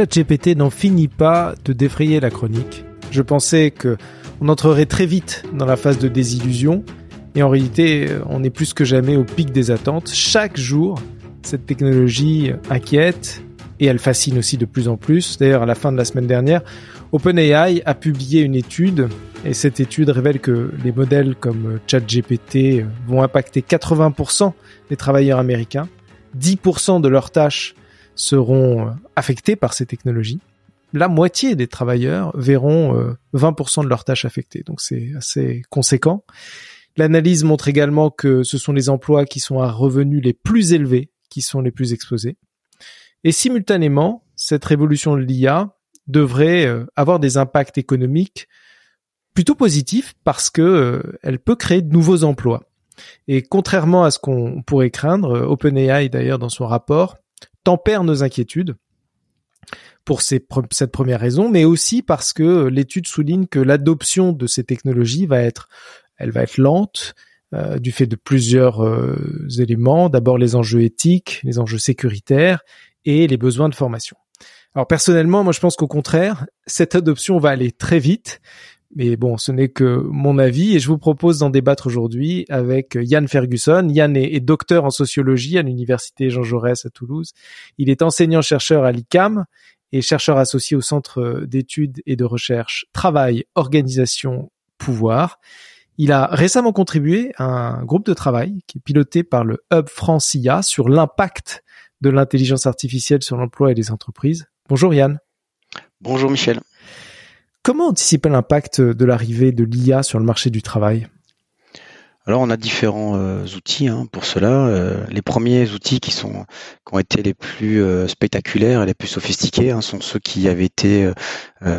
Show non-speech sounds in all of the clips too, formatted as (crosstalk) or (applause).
ChatGPT n'en finit pas de défrayer la chronique. Je pensais que on entrerait très vite dans la phase de désillusion, et en réalité, on est plus que jamais au pic des attentes. Chaque jour, cette technologie inquiète et elle fascine aussi de plus en plus. D'ailleurs, à la fin de la semaine dernière, OpenAI a publié une étude et cette étude révèle que les modèles comme ChatGPT vont impacter 80% des travailleurs américains. 10% de leurs tâches seront affectées par ces technologies. La moitié des travailleurs verront 20% de leurs tâches affectées. Donc c'est assez conséquent. L'analyse montre également que ce sont les emplois qui sont à revenus les plus élevés qui sont les plus exposés. Et simultanément, cette révolution de l'IA devrait euh, avoir des impacts économiques plutôt positifs parce que euh, elle peut créer de nouveaux emplois. Et contrairement à ce qu'on pourrait craindre, euh, OpenAI d'ailleurs dans son rapport tempère nos inquiétudes pour cette première raison, mais aussi parce que l'étude souligne que l'adoption de ces technologies va être, elle va être lente, du fait de plusieurs éléments. D'abord les enjeux éthiques, les enjeux sécuritaires et les besoins de formation. Alors personnellement, moi je pense qu'au contraire, cette adoption va aller très vite. Mais bon, ce n'est que mon avis et je vous propose d'en débattre aujourd'hui avec Yann Ferguson. Yann est, docteur en sociologie à l'université Jean Jaurès à Toulouse. Il est enseignant-chercheur à l'ICAM et chercheur associé au Centre d'études et de recherche Travail, Organisation, Pouvoir. Il a récemment contribué à un groupe de travail qui est piloté par le Hub France IA sur l'impact de l'intelligence artificielle sur l'emploi et les entreprises. Bonjour Yann. Bonjour Michel. Comment anticiper l'impact de l'arrivée de l'IA sur le marché du travail? Alors on a différents euh, outils hein, pour cela. Euh, les premiers outils qui ont été les plus euh, spectaculaires et les plus sophistiqués hein, sont ceux qui avaient été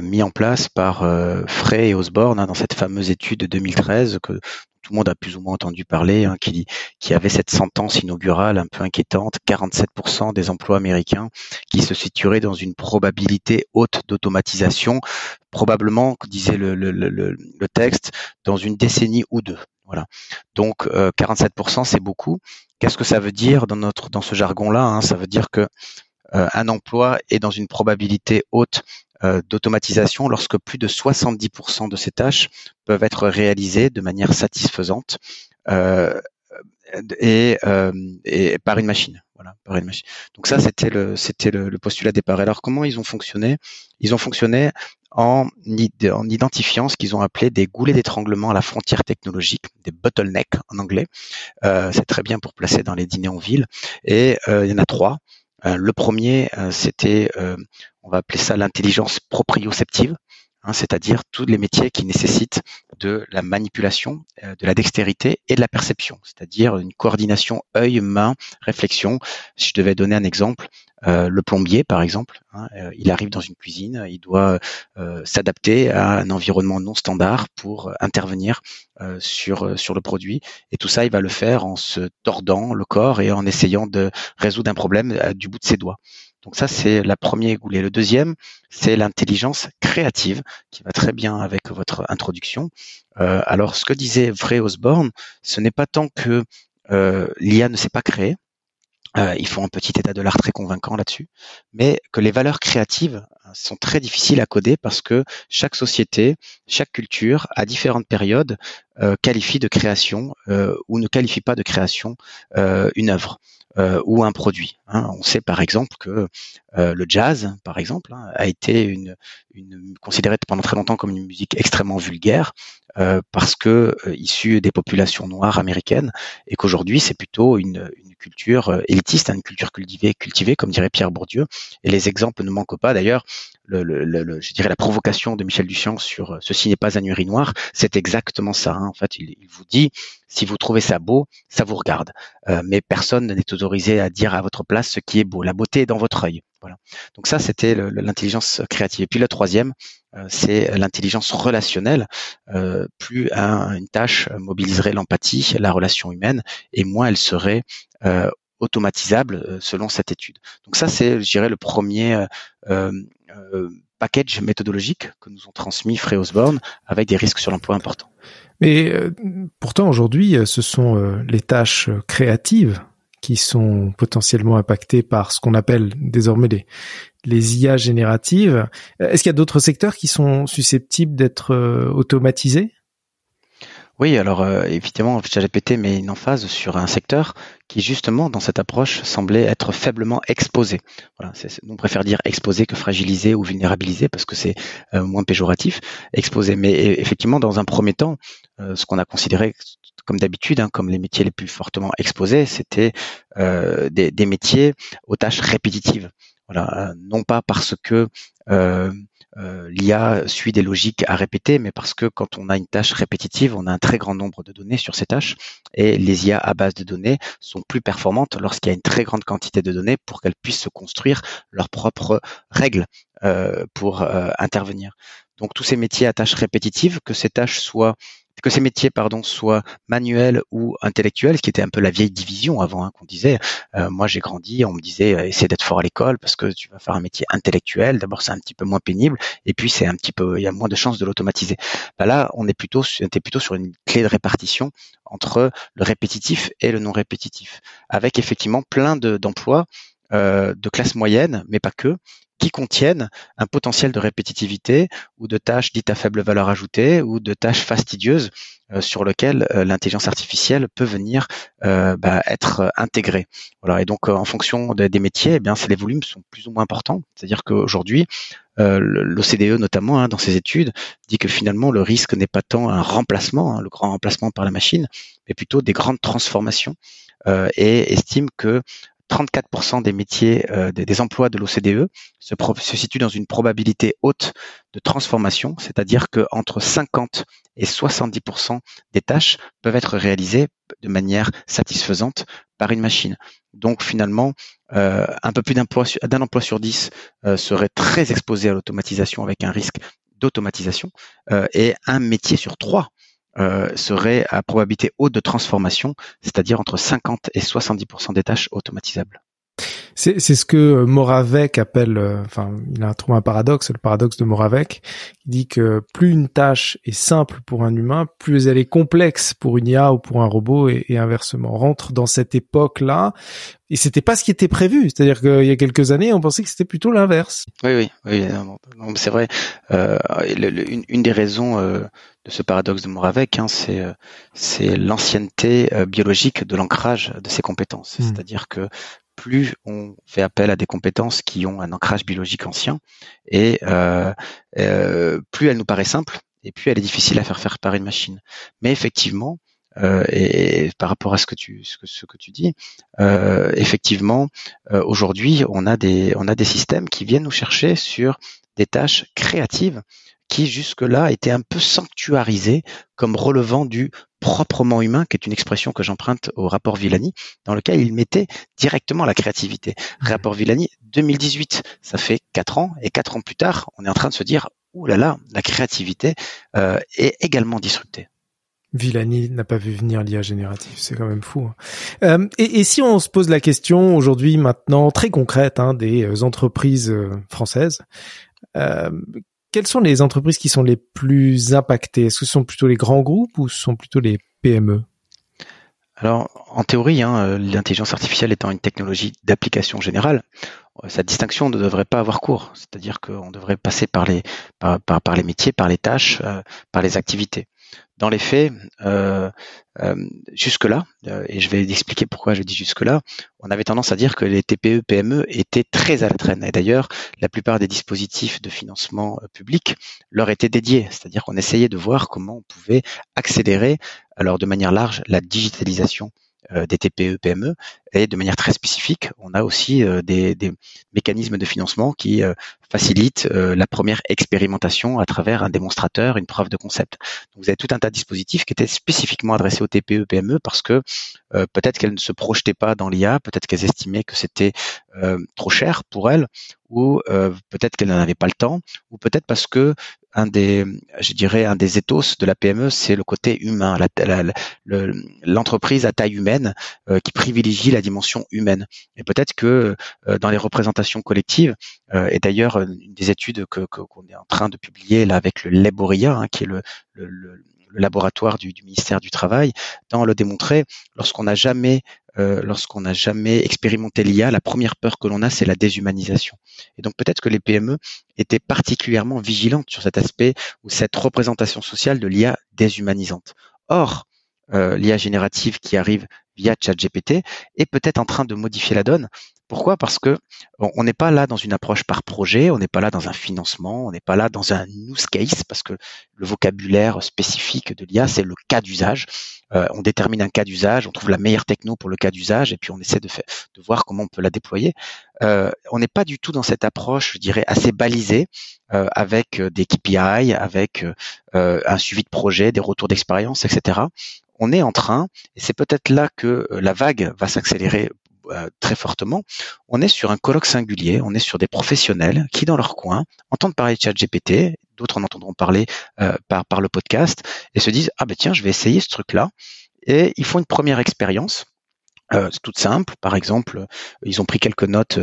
mis en place par Frey et Osborne hein, dans cette fameuse étude de 2013 que tout le monde a plus ou moins entendu parler, hein, qui, avait cette sentence inaugurale un peu inquiétante, 47% des emplois américains qui se situeraient dans une probabilité haute d'automatisation, probablement, disait le, texte, dans une décennie ou deux. Voilà. Donc 47%, euh, c'est beaucoup. Qu'est-ce que ça veut dire dans notre dans ce jargon-là hein? Ça veut dire que un emploi est dans une probabilité haute euh, d'automatisation lorsque plus de 70% de ces tâches peuvent être réalisées de manière satisfaisante euh, et, euh, et, par une machine. Voilà, par une machine. Donc ça, c'était le, c'était le, postulat de départ. Alors comment ils ont fonctionné? Ils ont fonctionné en, en identifiant ce qu'ils ont appelé des goulets d'étranglement à la frontière technologique, des bottlenecks en anglais. Euh, c'est très bien pour placer dans les dîners en ville. Et il y en a trois. Euh, le premier, euh, c'était, euh, on va appeler ça l'intelligence proprioceptive, hein, c'est-à-dire tous les métiers qui nécessitent de la manipulation, de la dextérité et de la perception, c'est-à-dire une coordination œil, main, réflexion. Si je devais donner un exemple, le plombier, par exemple, hein, il arrive dans une cuisine, il doit s'adapter à un environnement non standard pour intervenir sur sur le produit, et tout ça, il va le faire en se tordant le corps et en essayant de résoudre un problème du bout de ses doigts. Donc ça, c'est la première goulet. Le deuxième, c'est l'intelligence créative, qui va très bien avec votre introduction. alors, ce que disait Frey Osborne, ce n'est pas tant que l'IA ne s'est pas créée, euh, ils font un petit état de l'art très convaincant là-dessus, mais que les valeurs créatives euh, sont très difficiles à coder parce que chaque société, chaque culture, à différentes périodes, euh, qualifie de création euh, ou ne qualifie pas de création une œuvre. Ou un produit. Hein. On sait par exemple que le jazz, par exemple, hein, a été considéré pendant très longtemps comme une musique extrêmement vulgaire parce que issue des populations noires américaines, et qu'aujourd'hui c'est plutôt une culture euh, élitiste, hein, une culture cultivée, cultivée, comme dirait Pierre Bourdieu. Et les exemples ne manquent pas. D'ailleurs, le, le, je dirais la provocation de Michel Duchamp sur euh, ceci n'est pas un urinoir, c'est exactement ça. Hein. En fait, il, vous dit si vous trouvez ça beau, ça vous regarde. Euh, mais personne n'est autorisé à dire à votre place ce qui est beau. La beauté est dans votre œil. Voilà. Donc ça, c'était l'intelligence créative. Et puis le troisième, c'est l'intelligence relationnelle. plus une tâche mobiliserait l'empathie, la relation humaine, et moins elle serait automatisable euh, selon cette étude. Donc ça, c'est, je dirais, le premier euh, package méthodologique que nous ont transmis Frey Osborne avec des risques sur l'emploi importants. Mais pourtant aujourd'hui, ce sont les tâches créatives qui sont potentiellement impactées par ce qu'on appelle désormais les, les IA génératives. Est-ce qu'il y a d'autres secteurs qui sont susceptibles d'être automatisés? Oui, alors euh, évidemment, ChatGPT met une emphase sur un secteur qui justement, dans cette approche, semblait être faiblement exposé. Voilà, on préfère dire exposé que fragilisé ou vulnérabilisé parce que c'est euh, moins péjoratif, exposé. Mais effectivement, dans un premier temps, euh, ce qu'on a considéré comme d'habitude, hein, comme les métiers les plus fortement exposés, c'était des, des, métiers aux tâches répétitives. Voilà, non pas parce que euh, l'IA suit des logiques à répéter, mais parce que quand on a une tâche répétitive, on a un très grand nombre de données sur ces tâches, et les IA à base de données sont plus performantes lorsqu'il y a une très grande quantité de données pour qu'elles puissent se construire leurs propres règles euh, pour euh, intervenir. Donc tous ces métiers à tâches répétitives, que ces tâches soient que ces métiers pardon soient manuels ou intellectuels, ce qui était un peu la vieille division avant hein, qu'on disait. Euh, moi j'ai grandi, on me disait euh, essaie d'être fort à l'école parce que tu vas faire un métier intellectuel. D'abord c'est un petit peu moins pénible et puis c'est un petit peu il y a moins de chances de l'automatiser. Bah là on est plutôt on était plutôt sur une clé de répartition entre le répétitif et le non répétitif, avec effectivement plein d'emplois euh, de classe moyenne, mais pas que, qui contiennent un potentiel de répétitivité ou de tâches dites à faible valeur ajoutée ou de tâches fastidieuses euh, sur lesquelles euh, l'intelligence artificielle peut venir bah, être intégrée. Voilà. Et donc en fonction des, métiers, eh bien, les volumes sont plus ou moins importants. C'est-à-dire qu'aujourd'hui, l'OCDE notamment hein, dans ses études dit que finalement le risque n'est pas tant un remplacement, hein, le grand remplacement par la machine, mais plutôt des grandes transformations et estime que 34% des métiers, euh, des, emplois de l'OCDE se, se, situent dans une probabilité haute de transformation, c'est-à-dire que entre 50 et 70% des tâches peuvent être réalisées de manière satisfaisante par une machine. Donc finalement, euh, un peu plus d'un emploi sur 10 euh, serait très exposé à l'automatisation avec un risque d'automatisation et un métier sur trois euh, serait à probabilité haute de transformation, c'est-à-dire entre 50 et 70% des tâches automatisables. C'est, ce que Moravec appelle, euh, enfin, il a trouvé un paradoxe, le paradoxe de Moravec, qui dit que plus une tâche est simple pour un humain, plus elle est complexe pour une IA ou pour un robot, et, inversement. On rentre dans cette époque-là, et c'était pas ce qui était prévu. C'est-à-dire qu'il y a quelques années, on pensait que c'était plutôt l'inverse. Oui, oui, oui, c'est vrai. Euh, une, des raisons euh, de ce paradoxe de Moravec, hein, c'est c'est l'ancienneté biologique de l'ancrage de ces compétences. Hmm. C'est-à-dire que plus on fait appel à des compétences qui ont un ancrage biologique ancien, et euh, euh, plus elle nous paraît simple, et plus elle est difficile à faire faire par une machine. Mais effectivement, euh, et, par rapport à ce que tu ce que, tu dis, effectivement, aujourd'hui, on a des on a des systèmes qui viennent nous chercher sur des tâches créatives qui jusque-là étaient un peu sanctuarisées comme relevant du proprement humain, qui est une expression que j'emprunte au rapport Villani, dans lequel il mettait directement la créativité. Rapport Villani, 2018, ça fait quatre ans, et quatre ans plus tard, on est en train de se dire, ouh là là, la créativité euh, est également disruptée. Villani n'a pas vu venir l'IA générative, c'est quand même fou. Hein. Euh, et, si on se pose la question aujourd'hui, maintenant, très concrète, hein, des euh, entreprises françaises, quelles sont les entreprises qui sont les plus impactées? Est-ce que ce sont plutôt les grands groupes ou ce sont plutôt les PME alors, en théorie, hein, euh, l'intelligence artificielle étant une technologie d'application générale, euh, sa distinction ne devrait pas avoir cours. C'est-à-dire qu'on devrait passer par les, métiers, par les tâches, euh, par les activités. Dans les faits, euh, euh, jusque-là, euh, et je vais expliquer pourquoi je dis jusque-là, on avait tendance à dire que les TPE, PME étaient très à la traîne. Et d'ailleurs, la plupart des dispositifs de financement public leur étaient dédiés, c'est-à-dire qu'on essayait de voir comment on pouvait accélérer, alors de manière large, la digitalisation des TPE, PME, et de manière très spécifique, on a aussi euh, des, mécanismes de financement qui euh, facilitent la première expérimentation à travers un démonstrateur, une preuve de concept. Donc, vous avez tout un tas de dispositifs qui étaient spécifiquement adressés aux TPE, PME parce que peut-être qu'elles ne se projetaient pas dans l'IA, peut-être qu'elles estimaient que c'était trop cher pour elles, ou peut-être qu'elles n'en avaient pas le temps, ou peut-être parce que un des, je dirais, un des ethos de la PME, c'est le côté humain, l'entreprise à taille humaine euh, qui privilégie la dimension humaine. Et peut-être que euh, dans les représentations collectives, euh, et d'ailleurs une des études que qu'on est en train de publier là avec le Laboria, hein, qui est le, le, le laboratoire du, du, ministère du Travail, dans le démontrer, lorsqu'on n'a jamais lorsqu'on n'a jamais expérimenté l'IA, la première peur que l'on a, c'est la déshumanisation. Et donc peut-être que les PME étaient particulièrement vigilantes sur cet aspect ou cette représentation sociale de l'IA déshumanisante. Or, l'IA générative qui arrive via ChatGPT est peut-être en train de modifier la donne. Pourquoi? Parce que on n'est pas là dans une approche par projet, on n'est pas là dans un financement, on n'est pas là dans un use case, parce que le vocabulaire spécifique de l'IA, c'est le cas d'usage. Euh, on détermine un cas d'usage, on trouve la meilleure techno pour le cas d'usage, et puis on essaie de, voir comment on peut la déployer. Euh, on n'est pas du tout dans cette approche, je dirais, assez balisée, euh, avec des KPI, avec un suivi de projet, des retours d'expérience, etc on est en train, et c'est peut-être là que la vague va s'accélérer euh, très fortement, on est sur un colloque singulier, on est sur des professionnels qui, dans leur coin, entendent parler de ChatGPT, d'autres en entendront parler euh, par, par le podcast, et se disent, ah ben tiens, je vais essayer ce truc-là, et ils font une première expérience, euh, c'est tout simple. Par exemple, ils ont pris quelques notes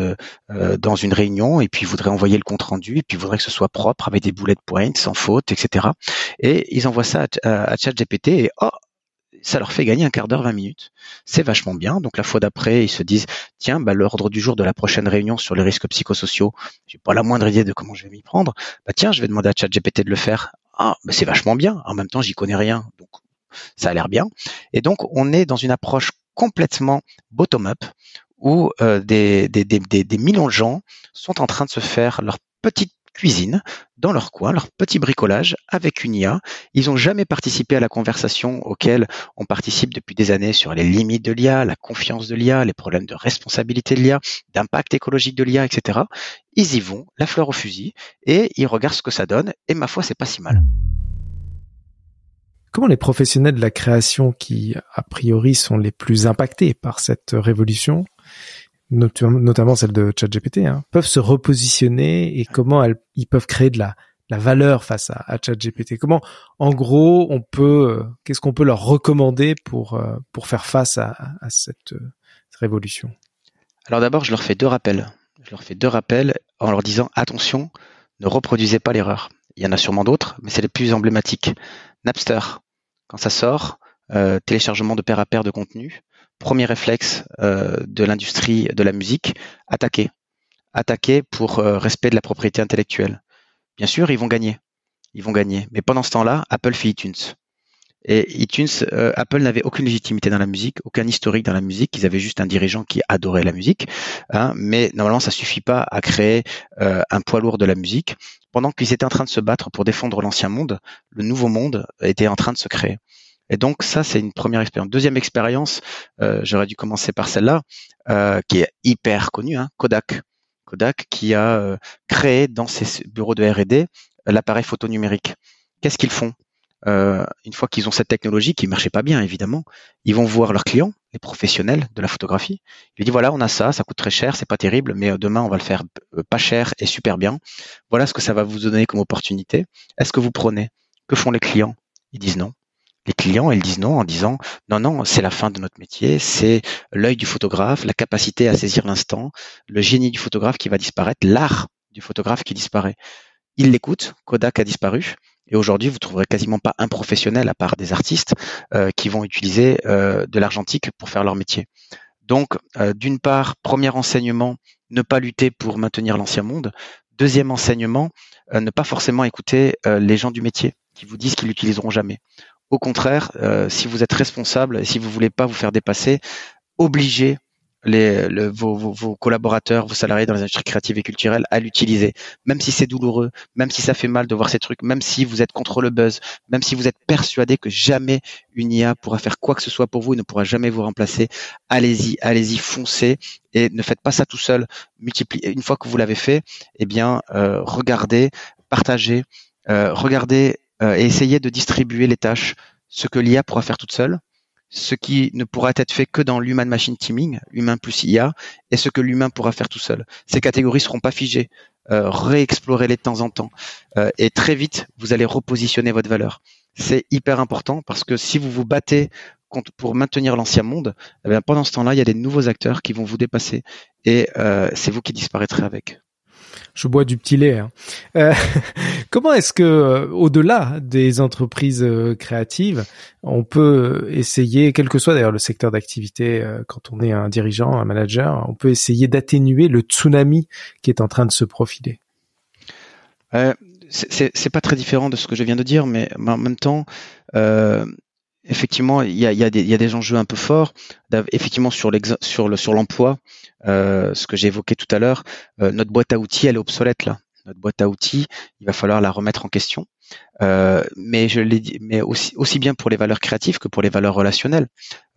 dans une réunion et puis ils voudraient envoyer le compte rendu et puis ils voudraient que ce soit propre avec des bullet points, sans faute, etc. Et ils envoient ça à, à ChatGPT et oh, ça leur fait gagner un quart d'heure, 20 minutes. C'est vachement bien. Donc la fois d'après, ils se disent tiens, bah, l'ordre du jour de la prochaine réunion sur les risques psychosociaux, j'ai pas la moindre idée de comment je vais m'y prendre. Bah tiens, je vais demander à ChatGPT de le faire. Ah, bah, c'est vachement bien. En même temps, j'y connais rien, donc ça a l'air bien. Et donc on est dans une approche complètement bottom-up où euh, des, des, des, des, millions de gens sont en train de se faire leur petite cuisine, dans leur coin, leur petit bricolage avec une IA. Ils n'ont jamais participé à la conversation auquel on participe depuis des années sur les limites de l'IA, la confiance de l'IA, les problèmes de responsabilité de l'IA, d'impact écologique de l'IA, etc. Ils y vont, la fleur au fusil, et ils regardent ce que ça donne, et ma foi, c'est pas si mal. Comment les professionnels de la création qui, a priori, sont les plus impactés par cette révolution, notamment celle de ChatGPT, hein, peuvent se repositionner et comment elles, ils peuvent créer de la, la valeur face à, à ChatGPT. Comment, en gros, on peut, qu'est-ce qu'on peut leur recommander pour euh, pour faire face à, à cette, euh, cette révolution? Alors d'abord, je leur fais deux rappels. Je leur fais deux rappels en leur disant attention, ne reproduisez pas l'erreur. Il y en a sûrement d'autres, mais c'est les plus emblématiques. Napster, quand ça sort, euh, téléchargement de pair à pair de contenu, premier réflexe euh, de l'industrie de la musique, attaquer. Attaquer pour euh, respect de la propriété intellectuelle. Bien sûr, ils vont gagner. Ils vont gagner. Mais pendant ce temps-là, Apple fait iTunes. Et iTunes, euh, Apple n'avait aucune légitimité dans la musique, aucun historique dans la musique. Ils avaient juste un dirigeant qui adorait la musique. Hein, mais normalement, ça suffit pas à créer un poids lourd de la musique. Pendant qu'ils étaient en train de se battre pour défendre l'ancien monde, le nouveau monde était en train de se créer. Et donc ça, c'est une première expérience. Deuxième expérience, euh, j'aurais dû commencer par celle-là, euh, qui est hyper connue, hein, Kodak. Kodak qui a euh, créé dans ses bureaux de R&D l'appareil photo numérique. Qu'est-ce qu'ils font? Une fois qu'ils ont cette technologie qui marchait pas bien, évidemment, ils vont voir leurs clients, les professionnels de la photographie. Ils disent voilà, on a ça, ça coûte très cher, c'est pas terrible, mais demain on va le faire pas cher et super bien. Voilà ce que ça va vous donner comme opportunité. Est-ce que vous prenez? Que font les clients? Ils disent non les clients, ils disent non en disant non, non, c'est la fin de notre métier, c'est l'œil du photographe, la capacité à saisir l'instant, le génie du photographe qui va disparaître, l'art du photographe qui disparaît. Ils l'écoutent, Kodak a disparu, et aujourd'hui, vous trouverez quasiment pas un professionnel à part des artistes euh, qui vont utiliser euh, de l'argentique pour faire leur métier. Donc, euh, d'une part, premier enseignement, ne pas lutter pour maintenir l'ancien monde. Deuxième enseignement, ne pas forcément écouter les gens du métier qui vous disent qu'ils l'utiliseront jamais. Au contraire, euh, si vous êtes responsable si vous voulez pas vous faire dépasser, obligez vos, collaborateurs, vos salariés dans les industries créatives et culturelles à l'utiliser, même si c'est douloureux, même si ça fait mal de voir ces trucs, même si vous êtes contre le buzz, même si vous êtes persuadé que jamais une IA pourra faire quoi que ce soit pour vous et ne pourra jamais vous remplacer, allez-y, allez-y, foncez et ne faites pas ça tout seul. Multipliez. Une fois que vous l'avez fait, eh bien, euh, regardez, partagez, euh, regardez et essayer de distribuer les tâches, ce que l'IA pourra faire toute seule, ce qui ne pourra être fait que dans l'human machine teaming, humain plus IA, et ce que l'humain pourra faire tout seul. Ces catégories seront pas figées. Euh, réexplorez-les de temps en temps. Euh, et très vite, vous allez repositionner votre valeur. C'est hyper important parce que si vous vous battez contre, pour maintenir l'ancien monde, eh pendant ce temps-là, il y a des nouveaux acteurs qui vont vous dépasser et euh, c'est vous qui disparaîtrez avec. Je bois du petit lait. Hein. Euh, (laughs) comment est-ce que, euh, au-delà des entreprises euh, créatives, on peut essayer, quel que soit d'ailleurs le secteur d'activité, quand on est un dirigeant, un manager, on peut essayer d'atténuer le tsunami qui est en train de se profiler? C'est pas très différent de ce que je viens de dire, mais en même temps, effectivement, il y a, y, y a, des enjeux un peu forts. Effectivement, sur sur le sur l'emploi, euh, ce que j'ai évoqué tout à l'heure, euh, notre boîte à outils, elle est obsolète là. Notre boîte à outils, il va falloir la remettre en question. Euh, mais je l'ai dit, mais aussi, aussi bien pour les valeurs créatives que pour les valeurs relationnelles.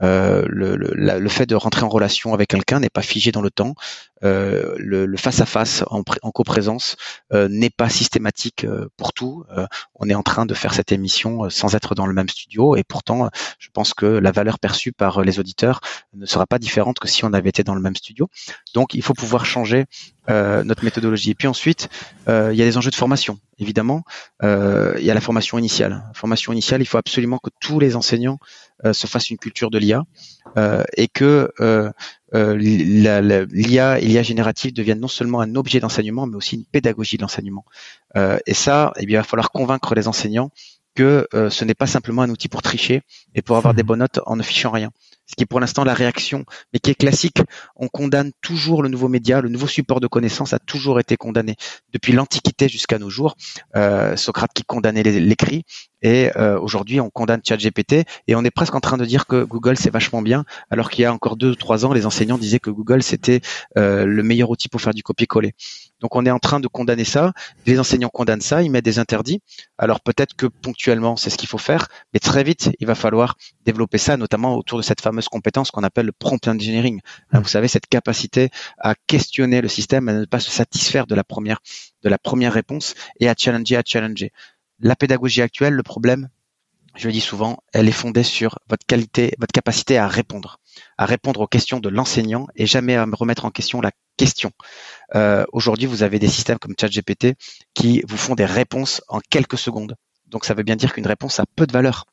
Euh, le, le, le, fait de rentrer en relation avec quelqu'un n'est pas figé dans le temps. Euh, le, face à face en, en coprésence euh, n'est pas systématique euh, pour tout. On est en train de faire cette émission sans être dans le même studio et pourtant, je pense que la valeur perçue par les auditeurs ne sera pas différente que si on avait été dans le même studio. Donc, il faut pouvoir changer notre méthodologie. Et puis ensuite, il y a des enjeux de formation. Évidemment, il y a la formation initiale. formation initiale, il faut absolument que tous les enseignants euh, se fasse une culture de l'IA euh, et que euh, l'IA et l'IA générative deviennent non seulement un objet d'enseignement, mais aussi une pédagogie de l'enseignement. et ça, eh bien, il va falloir convaincre les enseignants que ce n'est pas simplement un outil pour tricher et pour avoir des bonnes notes en ne fichant rien ce qui est pour l'instant la réaction, mais qui est classique. On condamne toujours le nouveau média, le nouveau support de connaissance a toujours été condamné depuis l'Antiquité jusqu'à nos jours. Euh, Socrate qui condamnait l'écrit, et euh, aujourd'hui on condamne ChatGPT, et on est presque en train de dire que Google c'est vachement bien, alors qu'il y a encore deux ou trois ans, les enseignants disaient que Google c'était euh, le meilleur outil pour faire du copier-coller. Donc on est en train de condamner ça. Les enseignants condamnent ça, ils mettent des interdits. Alors peut-être que ponctuellement c'est ce qu'il faut faire, mais très vite il va falloir développer ça, notamment autour de cette fameuse compétence qu'on appelle le prompt engineering. Hein, vous savez cette capacité à questionner le système, à ne pas se satisfaire de la première de la première réponse et à challenger, à challenger. La pédagogie actuelle, le problème, je le dis souvent, elle est fondée sur votre qualité, votre capacité à répondre, à répondre aux questions de l'enseignant et jamais à remettre en question la question. Euh, Aujourd'hui, vous avez des systèmes comme ChatGPT qui vous font des réponses en quelques secondes. Donc, ça veut bien dire qu'une réponse a peu de valeur.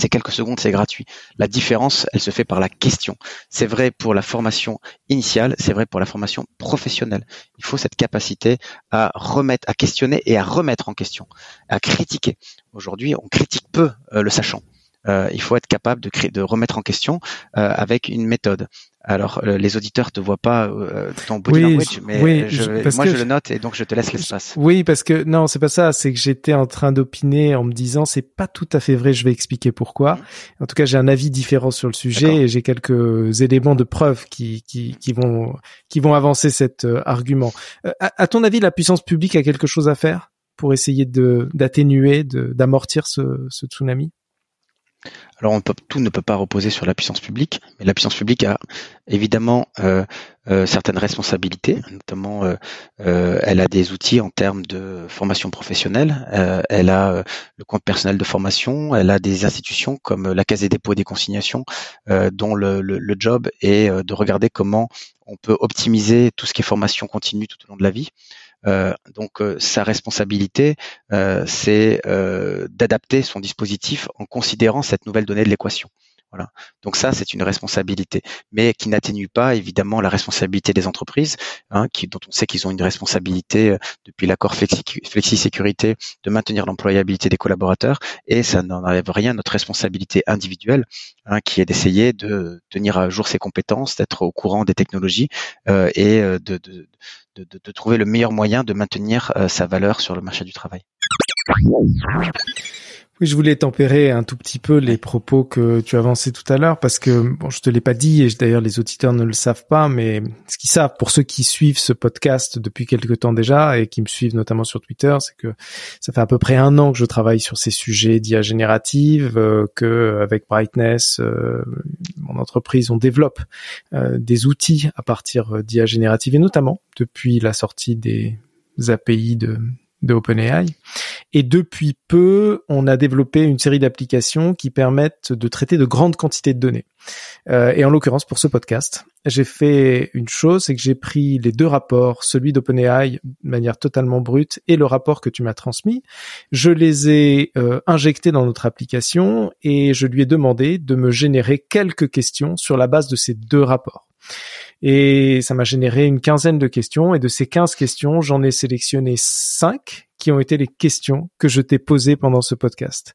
C'est quelques secondes, c'est gratuit. La différence, elle se fait par la question. C'est vrai pour la formation initiale, c'est vrai pour la formation professionnelle. Il faut cette capacité à remettre, à questionner et à remettre en question, à critiquer. Aujourd'hui, on critique peu euh, le sachant. Euh, il faut être capable de, créer, de remettre en question euh, avec une méthode. Alors, euh, les auditeurs te voient pas euh, ton body language, mais moi je le note et donc je te laisse l'espace. Oui, parce que non, c'est pas ça. C'est que j'étais en train d'opiner en me disant c'est pas tout à fait vrai. Je vais expliquer pourquoi. Mmh. En tout cas, j'ai un avis différent sur le sujet et j'ai quelques éléments de preuve qui qui, qui vont qui vont avancer cet argument. À, à, ton avis, la puissance publique a quelque chose à faire pour essayer de d'atténuer, d'amortir ce, ce tsunami? Alors tout ne peut pas reposer sur la puissance publique, mais la puissance publique a évidemment euh, euh, certaines responsabilités, notamment euh, elle a des outils en termes de formation professionnelle, elle a le compte personnel de formation, elle a des institutions comme la Caisse des dépôts et des consignations, dont le, le, job est de regarder comment on peut optimiser tout ce qui est formation continue tout au long de la vie. Euh, donc euh, sa responsabilité, euh, c'est d'adapter son dispositif en considérant cette nouvelle donnée de l'équation. Voilà. Donc ça, c'est une responsabilité, mais qui n'atténue pas évidemment la responsabilité des entreprises, hein, qui, dont on sait qu'ils ont une responsabilité depuis l'accord flexi, sécurité de maintenir l'employabilité des collaborateurs, et ça n'enlève rien à notre responsabilité individuelle, hein, qui est d'essayer de tenir à jour ses compétences, d'être au courant des technologies et de, de, de, de, trouver le meilleur moyen de maintenir euh, sa valeur sur le marché du travail. Oui, je voulais tempérer un tout petit peu les propos que tu avançais tout à l'heure parce que bon, je te l'ai pas dit et d'ailleurs les auditeurs ne le savent pas, mais ce qu'ils savent pour ceux qui suivent ce podcast depuis quelque temps déjà et qui me suivent notamment sur Twitter, c'est que ça fait à peu près un an que je travaille sur ces sujets d'IA générative, euh, que avec Brightness, euh, mon entreprise, on développe euh, des outils à partir d'IA générative et notamment depuis la sortie des API de de OpenAI. Et depuis peu, on a développé une série d'applications qui permettent de traiter de grandes quantités de données. Euh, et en l'occurrence, pour ce podcast, j'ai fait une chose, c'est que j'ai pris les deux rapports, celui d'OpenAI de manière totalement brute et le rapport que tu m'as transmis. Je les ai euh, injectés dans notre application et je lui ai demandé de me générer quelques questions sur la base de ces deux rapports. Et ça m'a généré une quinzaine de questions. Et de ces 15 questions, j'en ai sélectionné 5 qui ont été les questions que je t'ai posées pendant ce podcast.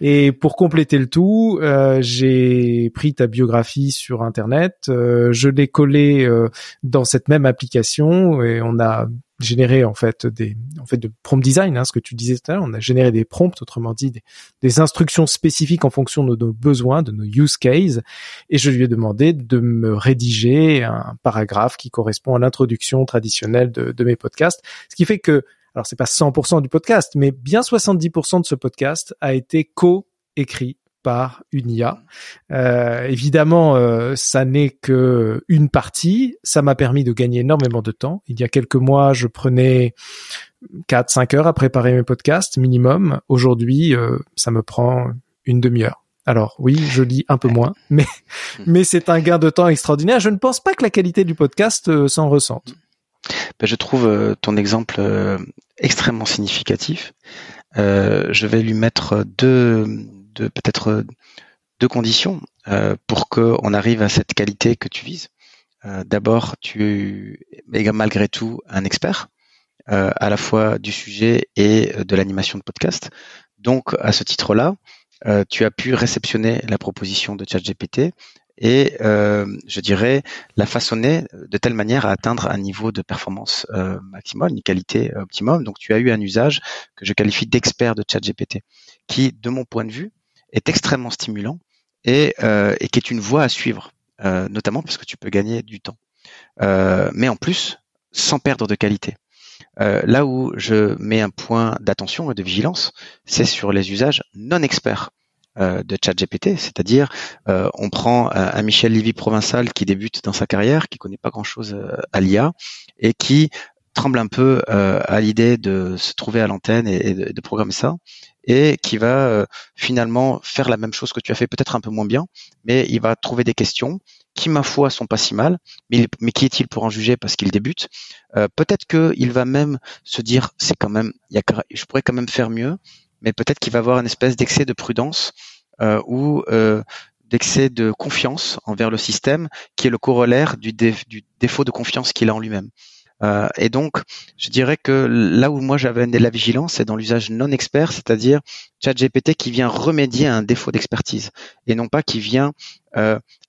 Et pour compléter le tout, euh, j'ai pris ta biographie sur Internet, euh, je l'ai collé euh, dans cette même application et on a généré en fait des en fait de prompt design, hein, ce que tu disais tout à l'heure, on a généré des prompts, autrement dit des, des, instructions spécifiques en fonction de nos besoins, de nos use cases, et je lui ai demandé de me rédiger un paragraphe qui correspond à l'introduction traditionnelle de, de mes podcasts, ce qui fait que alors c'est pas 100% du podcast, mais bien 70% de ce podcast a été co-écrit par une IA. Euh, évidemment, euh, ça n'est que une partie. Ça m'a permis de gagner énormément de temps. Il y a quelques mois, je prenais 4-5 heures à préparer mes podcasts minimum. Aujourd'hui, euh, ça me prend une demi-heure. Alors oui, je lis un peu moins, mais (laughs) mais c'est un gain de temps extraordinaire. Je ne pense pas que la qualité du podcast s'en ressente. Ben, je trouve euh, ton exemple euh, extrêmement significatif. Euh, je vais lui mettre deux, deux peut-être deux conditions pour qu'on arrive à cette qualité que tu vises. D'abord, tu es malgré tout un expert, à la fois du sujet et de l'animation de podcast. Donc, à ce titre-là, tu as pu réceptionner la proposition de ChatGPT et euh, je dirais la façonner de telle manière à atteindre un niveau de performance euh, maximum, une qualité optimum. Donc tu as eu un usage que je qualifie d'expert de ChatGPT, qui, de mon point de vue, est extrêmement stimulant et, euh, qui est une voie à suivre, euh, notamment parce que tu peux gagner du temps, euh, mais en plus sans perdre de qualité. Euh, là où je mets un point d'attention et de vigilance, c'est sur les usages non experts euh, de ChatGPT, c'est-à-dire euh, on prend un Michel Lévy provincial qui débute dans sa carrière, qui connaît pas grand-chose euh, à l'IA et qui tremble un peu à l'idée de se trouver à l'antenne et, de, programmer ça, et qui va finalement faire la même chose que tu as fait, peut-être un peu moins bien, mais il va trouver des questions qui, ma foi, sont pas si mal, mais, mais qui est-il pour en juger parce qu'il débute? Peut-être qu'il va même se dire, c'est quand même, y a, je pourrais quand même faire mieux, mais peut-être qu'il va avoir une espèce d'excès de prudence euh, ou euh, d'excès de confiance envers le système, qui est le corollaire du, défaut de confiance qu'il a en lui-même. Euh, et donc, je dirais que là où moi j'avais la vigilance, c'est dans l'usage non expert, c'est-à-dire ChatGPT qui vient remédier à un défaut d'expertise et non pas qui vient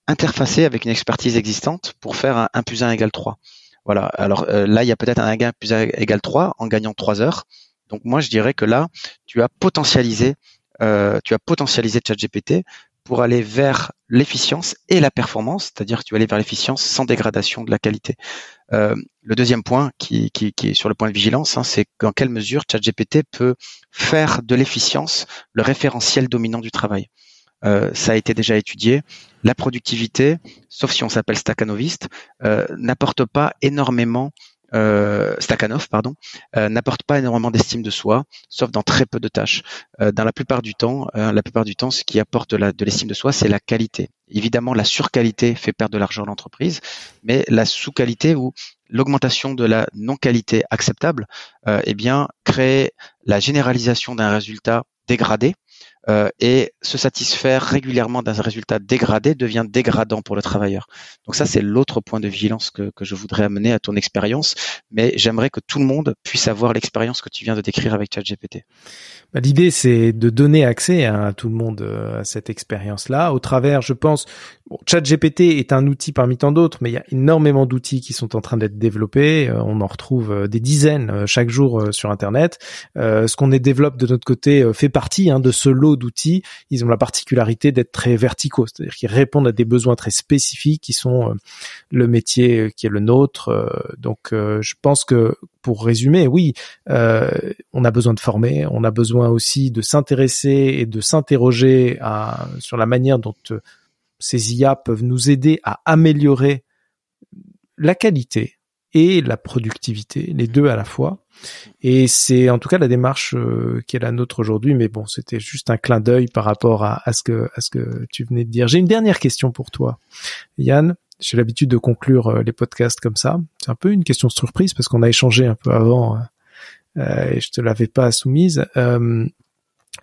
interfacer avec une expertise existante pour faire un 1 plus 1 égale 3. Voilà. Alors là, il y a peut-être un 1 plus 1 égale 3 en gagnant 3 heures. Donc moi, je dirais que là, tu as potentialisé, euh, tu as potentialisé ChatGPT pour aller vers l'efficience et la performance, c'est-à-dire que tu vas aller vers l'efficience sans dégradation de la qualité. Euh, le deuxième point qui, qui, qui, est sur le point de vigilance, hein, c'est dans quelle mesure ChatGPT peut faire de l'efficience le référentiel dominant du travail. Euh, ça a été déjà étudié. La productivité, sauf si on s'appelle staccanoviste, euh, n'apporte pas énormément euh, Stakhanov, pardon, euh, n'apporte pas énormément d'estime de soi, sauf dans très peu de tâches. Euh, dans la plupart du temps, euh, la plupart du temps, ce qui apporte de l'estime de, soi, c'est la qualité. Évidemment, la surqualité fait perdre de l'argent à l'entreprise, mais la sous-qualité ou l'augmentation de la non-qualité acceptable, eh bien, crée la généralisation d'un résultat dégradé euh, et se satisfaire régulièrement d'un résultat dégradé devient dégradant pour le travailleur. Donc ça, c'est l'autre point de vigilance que, que, je voudrais amener à ton expérience, mais j'aimerais que tout le monde puisse avoir l'expérience que tu viens de décrire avec ChatGPT. Bah, l'idée, c'est de donner accès à, tout le monde euh, à cette expérience-là, au travers, je pense, bon, ChatGPT est un outil parmi tant d'autres, mais il y a énormément d'outils qui sont en train d'être développés. Euh, on en retrouve des dizaines chaque jour sur Internet. ce qu'on développe de notre côté fait partie hein, de ce lot d'outils, ils ont la particularité d'être très verticaux, c'est-à-dire qu'ils répondent à des besoins très spécifiques qui sont euh, le métier euh, qui est le nôtre. Euh, donc je pense que pour résumer, oui, on a besoin de former, on a besoin aussi de s'intéresser et de s'interroger sur la manière dont ces IA peuvent nous aider à améliorer la qualité et la productivité, les deux à la fois. Et c'est en tout cas la démarche euh, qui est la nôtre aujourd'hui. Mais bon, c'était juste un clin d'œil par rapport à, ce que à ce que tu venais de dire. J'ai une dernière question pour toi, Yann. J'ai l'habitude de conclure euh, les podcasts comme ça. C'est un peu une question surprise parce qu'on a échangé un peu avant euh, et je te l'avais pas soumise.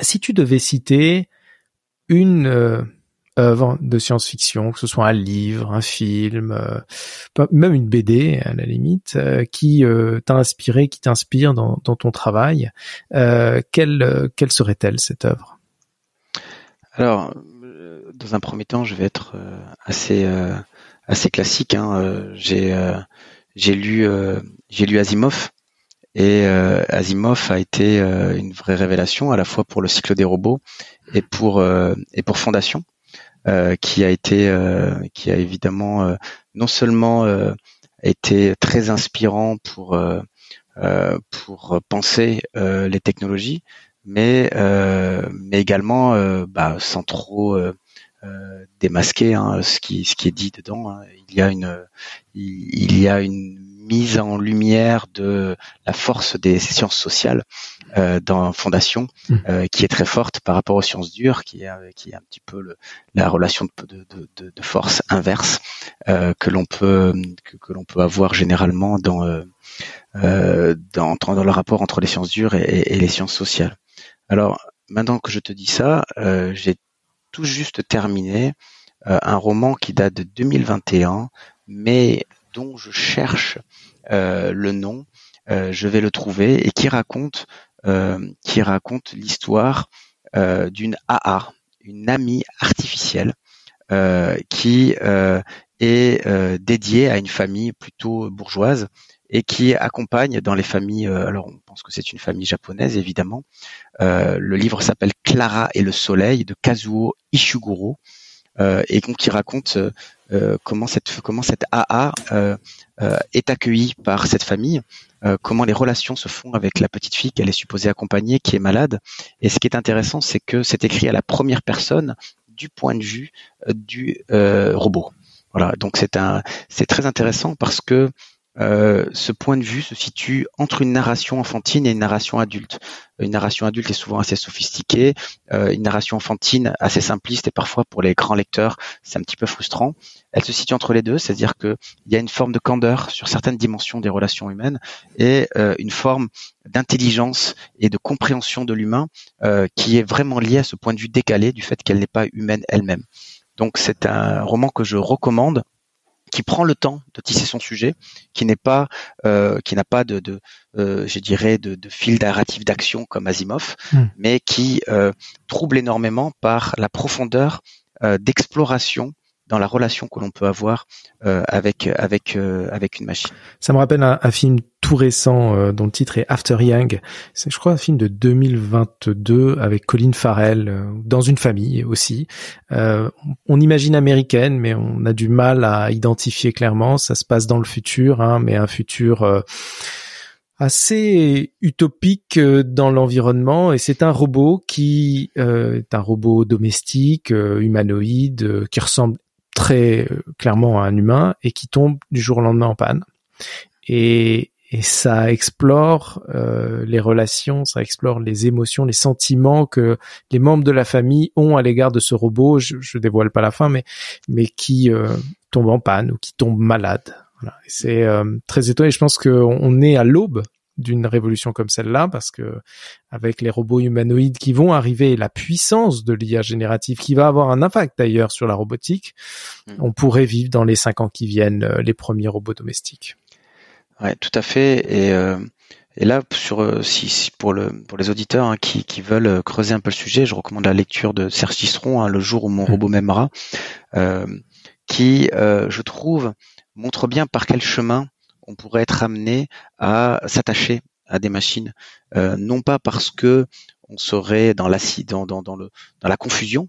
si tu devais citer une œuvre de science-fiction, que ce soit un livre, un film, euh, même une BD à la limite, euh, qui euh, t'a inspiré, qui t'inspire dans, dans, ton travail. quelle, quelle serait-elle cette œuvre? Alors, dans un premier temps, je vais être assez assez classique. Hein. J'ai j'ai lu j'ai lu Asimov. Et Asimov a été une vraie révélation à la fois pour le cycle des robots et pour et pour Fondation. Euh, qui a été, euh, qui a évidemment euh, non seulement été très inspirant pour pour penser les technologies, mais mais également bah, sans trop démasquer hein, ce qui ce qui est dit dedans. Hein. Il y a une il y a une mise en lumière de la force des sciences sociales euh, dans Fondation, mmh. euh, qui est très forte par rapport aux sciences dures, qui est, qui est un petit peu le, la relation de, de, de, de force inverse euh, que l'on peut que, que l'on peut avoir généralement dans, euh, euh, dans, dans le rapport entre les sciences dures et, et, les sciences sociales. Alors maintenant que je te dis ça, euh, j'ai tout juste terminé un roman qui date de 2021, mais dont je cherche le nom. je vais le trouver et qui raconte euh, qui raconte l'histoire euh, d'une AA, une amie artificielle, euh, qui est dédiée à une famille plutôt bourgeoise et qui accompagne dans les familles. alors, on pense que c'est une famille japonaise, évidemment. le livre s'appelle Clara et le soleil de Kazuo Ishiguro. Et donc qui raconte comment cette comment cette AA est accueillie par cette famille euh, comment les relations se font avec la petite fille qu'elle est supposée accompagner, qui est malade. Et ce qui est intéressant, c'est que c'est écrit à la première personne du point de vue euh, du euh, robot. Voilà, donc c'est un, c'est très intéressant parce que euh, ce point de vue se situe entre une narration enfantine et une narration adulte. Une narration adulte est souvent assez sophistiquée, euh, une narration enfantine assez simpliste et parfois pour les grands lecteurs c'est un petit peu frustrant. Elle se situe entre les deux, c'est-à-dire qu'il y a une forme de candeur sur certaines dimensions des relations humaines et euh, une forme d'intelligence et de compréhension de l'humain qui est vraiment liée à ce point de vue décalé du fait qu'elle n'est pas humaine elle-même. Donc c'est un roman que je recommande qui prend le temps de tisser son sujet, qui n'est pas, euh, qui n'a pas de, de euh, je dirais, de, de fil narratif d'action comme Asimov, hmm. mais qui euh, trouble énormément par la profondeur d'exploration dans la relation que l'on peut avoir euh, avec avec euh, avec une machine. Ça me rappelle un, film tout récent euh, dont le titre est After Young. C'est je crois un film de 2022 avec Colin Farrell dans une famille aussi. on imagine américaine mais on a du mal à identifier clairement. Ça se passe dans le futur, hein, mais un futur assez utopique dans l'environnement et c'est un robot qui est un robot domestique humanoïde qui ressemble très euh, clairement un humain et qui tombe du jour au lendemain en panne. Et, ça explore euh, les relations, ça explore les émotions, les sentiments que les membres de la famille ont à l'égard de ce robot. Je, je dévoile pas la fin, mais mais qui euh, tombe en panne ou qui tombe malade. C'est très étonnant. je pense qu'on est à l'aube d'une révolution comme celle-là, parce que avec les robots humanoïdes qui vont arriver, la puissance de l'IA générative qui va avoir un impact d'ailleurs sur la robotique, hmm. on pourrait vivre dans les cinq ans qui viennent euh, les premiers robots domestiques. Ouais, tout à fait. Et, euh, et là, sur euh, si, pour le pour les auditeurs hein, qui, qui veulent creuser un peu le sujet, je recommande la lecture de Serge Cistron, hein, Le jour où mon hmm. robot m'aimera, qui, je trouve, montre bien par quel chemin on pourrait être amené à s'attacher à des machines, euh, non pas parce que on serait dans la confusion,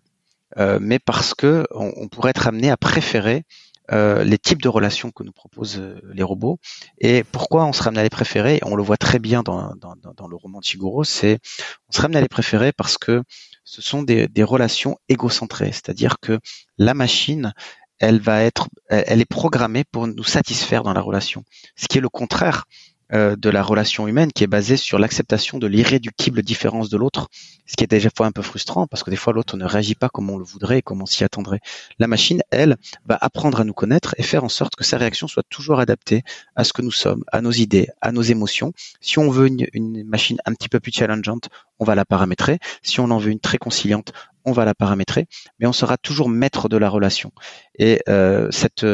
euh, mais parce que on, pourrait être amené à préférer euh, les types de relations que nous proposent les robots. Et pourquoi on serait amené à les préférer? On le voit très bien dans, le roman de Shiguro, c'est on serait amené à les préférer parce que ce sont des relations égocentrées, c'est-à-dire que la machine, elle va être, elle est programmée pour nous satisfaire dans la relation. Ce qui est le contraire euh, de la relation humaine qui est basée sur l'acceptation de l'irréductible différence de l'autre, ce qui est déjà fois un peu frustrant parce que des fois l'autre ne réagit pas comme on le voudrait et comme on s'y attendrait. La machine, elle, va apprendre à nous connaître et faire en sorte que sa réaction soit toujours adaptée à ce que nous sommes, à nos idées, à nos émotions. Si on veut une, machine un petit peu plus challengeante, on va la paramétrer. Si on en veut une très conciliante, on va la paramétrer, mais on sera toujours maître de la relation. Et euh, cette,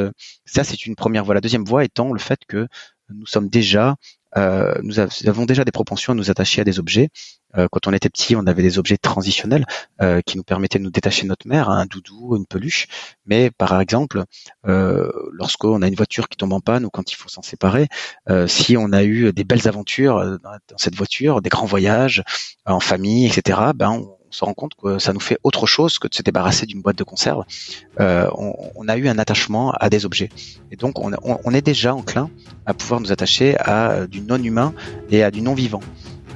ça, c'est une première voie. La deuxième voie étant le fait que nous sommes déjà, euh, nous, avons déjà des propensions à nous attacher à des objets. Euh, quand on était petit, on avait des objets transitionnels euh, qui nous permettaient de nous détacher de notre mère, un doudou, une peluche. Mais par exemple, euh, lorsqu'on a une voiture qui tombe en panne ou quand il faut s'en séparer, si on a eu des belles aventures dans cette voiture, des grands voyages en famille, etc., ben on, on se rend compte que ça nous fait autre chose que de se débarrasser d'une boîte de conserve. Euh, on, a eu un attachement à des objets. Et donc, on, est déjà enclin à pouvoir nous attacher à du non-humain et à du non-vivant.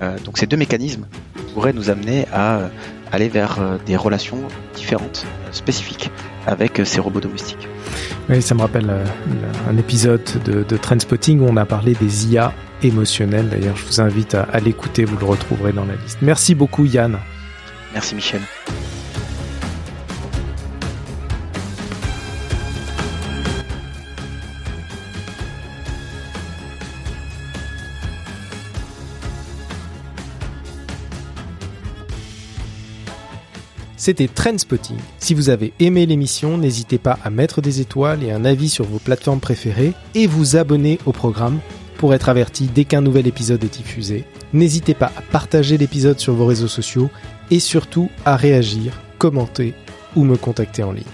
Euh, donc, ces deux mécanismes pourraient nous amener à aller vers euh, des relations différentes, spécifiques, avec ces robots domestiques. Oui, ça me rappelle un épisode de, de Trendspotting où on a parlé des IA émotionnels. D'ailleurs, je vous invite à l'écouter, vous le retrouverez dans la liste. Merci beaucoup Yann. Merci Michel. C'était Trendspotting. Si vous avez aimé l'émission, n'hésitez pas à mettre des étoiles et un avis sur vos plateformes préférées et vous abonner au programme pour être averti dès qu'un nouvel épisode est diffusé. N'hésitez pas à partager l'épisode sur vos réseaux sociaux et surtout à réagir, commenter ou me contacter en ligne.